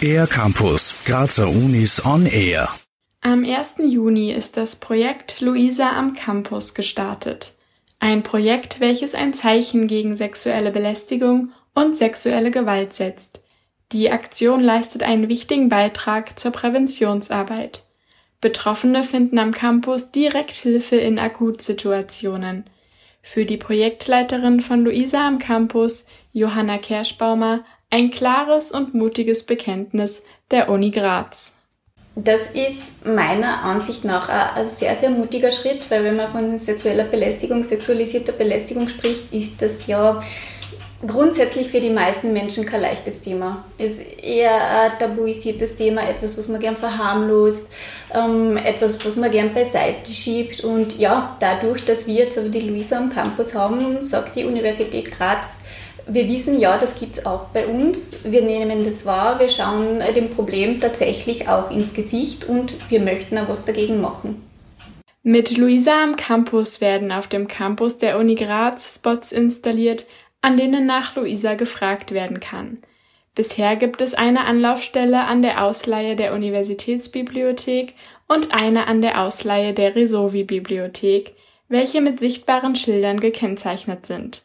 Air Campus, Grazer Unis on Air. Am 1. Juni ist das Projekt Luisa am Campus gestartet. Ein Projekt, welches ein Zeichen gegen sexuelle Belästigung und sexuelle Gewalt setzt. Die Aktion leistet einen wichtigen Beitrag zur Präventionsarbeit. Betroffene finden am Campus direkt Hilfe in Akutsituationen. Für die Projektleiterin von Luisa am Campus, Johanna Kerschbaumer, ein klares und mutiges Bekenntnis der Uni Graz. Das ist meiner Ansicht nach ein sehr, sehr mutiger Schritt, weil wenn man von sexueller Belästigung, sexualisierter Belästigung spricht, ist das ja grundsätzlich für die meisten Menschen kein leichtes Thema. Es ist eher ein tabuisiertes Thema, etwas, was man gern verharmlost, ähm, etwas, was man gern beiseite schiebt. Und ja, dadurch, dass wir jetzt aber die Luisa am Campus haben, sagt die Universität Graz, wir wissen ja, das gibt es auch bei uns. Wir nehmen das wahr, wir schauen dem Problem tatsächlich auch ins Gesicht und wir möchten auch was dagegen machen. Mit Luisa am Campus werden auf dem Campus der Uni Graz Spots installiert, an denen nach Luisa gefragt werden kann. Bisher gibt es eine Anlaufstelle an der Ausleihe der Universitätsbibliothek und eine an der Ausleihe der Resovi-Bibliothek, welche mit sichtbaren Schildern gekennzeichnet sind.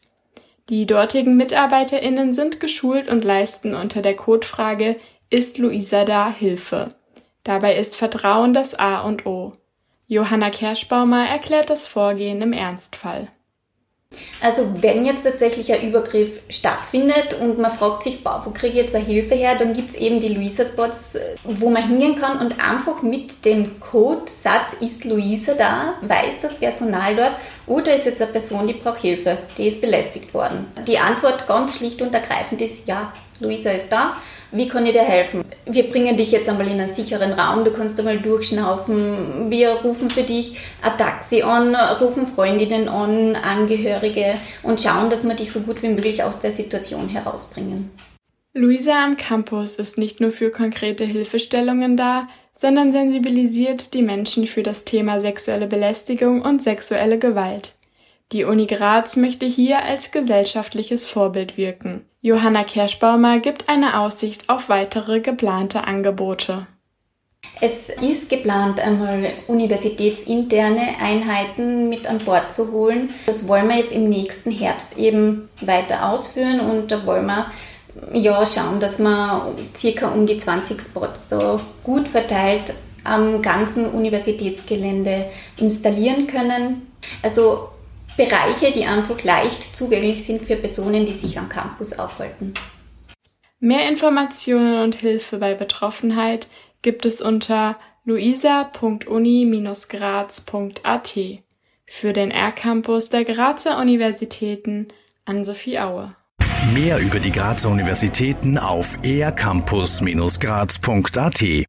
Die dortigen MitarbeiterInnen sind geschult und leisten unter der Codefrage Ist Luisa da Hilfe? Dabei ist Vertrauen das A und O. Johanna Kerschbaumer erklärt das Vorgehen im Ernstfall. Also wenn jetzt tatsächlich ein Übergriff stattfindet und man fragt sich, boah, wo kriege ich jetzt eine Hilfe her, dann gibt es eben die Luisa-Spots, wo man hingehen kann und einfach mit dem Codesatz ist Luisa da, weiß das Personal dort, oder ist jetzt eine Person, die braucht Hilfe, die ist belästigt worden. Die Antwort ganz schlicht und ergreifend ist, ja, Luisa ist da wie kann ich dir helfen? Wir bringen dich jetzt einmal in einen sicheren Raum, du kannst einmal durchschnaufen. Wir rufen für dich ein Taxi an, rufen Freundinnen an, Angehörige und schauen, dass wir dich so gut wie möglich aus der Situation herausbringen. Luisa am Campus ist nicht nur für konkrete Hilfestellungen da, sondern sensibilisiert die Menschen für das Thema sexuelle Belästigung und sexuelle Gewalt. Die Uni Graz möchte hier als gesellschaftliches Vorbild wirken. Johanna Kerschbaumer gibt eine Aussicht auf weitere geplante Angebote. Es ist geplant, einmal universitätsinterne Einheiten mit an Bord zu holen. Das wollen wir jetzt im nächsten Herbst eben weiter ausführen und da wollen wir ja schauen, dass wir circa um die 20 Spots da gut verteilt am ganzen Universitätsgelände installieren können. Also Bereiche, die einfach leicht zugänglich sind für Personen, die sich am Campus aufhalten. Mehr Informationen und Hilfe bei Betroffenheit gibt es unter luisa.uni-graz.at für den R-Campus der Grazer Universitäten an Sophie Aue. Mehr über die Grazer Universitäten auf ercampus-graz.at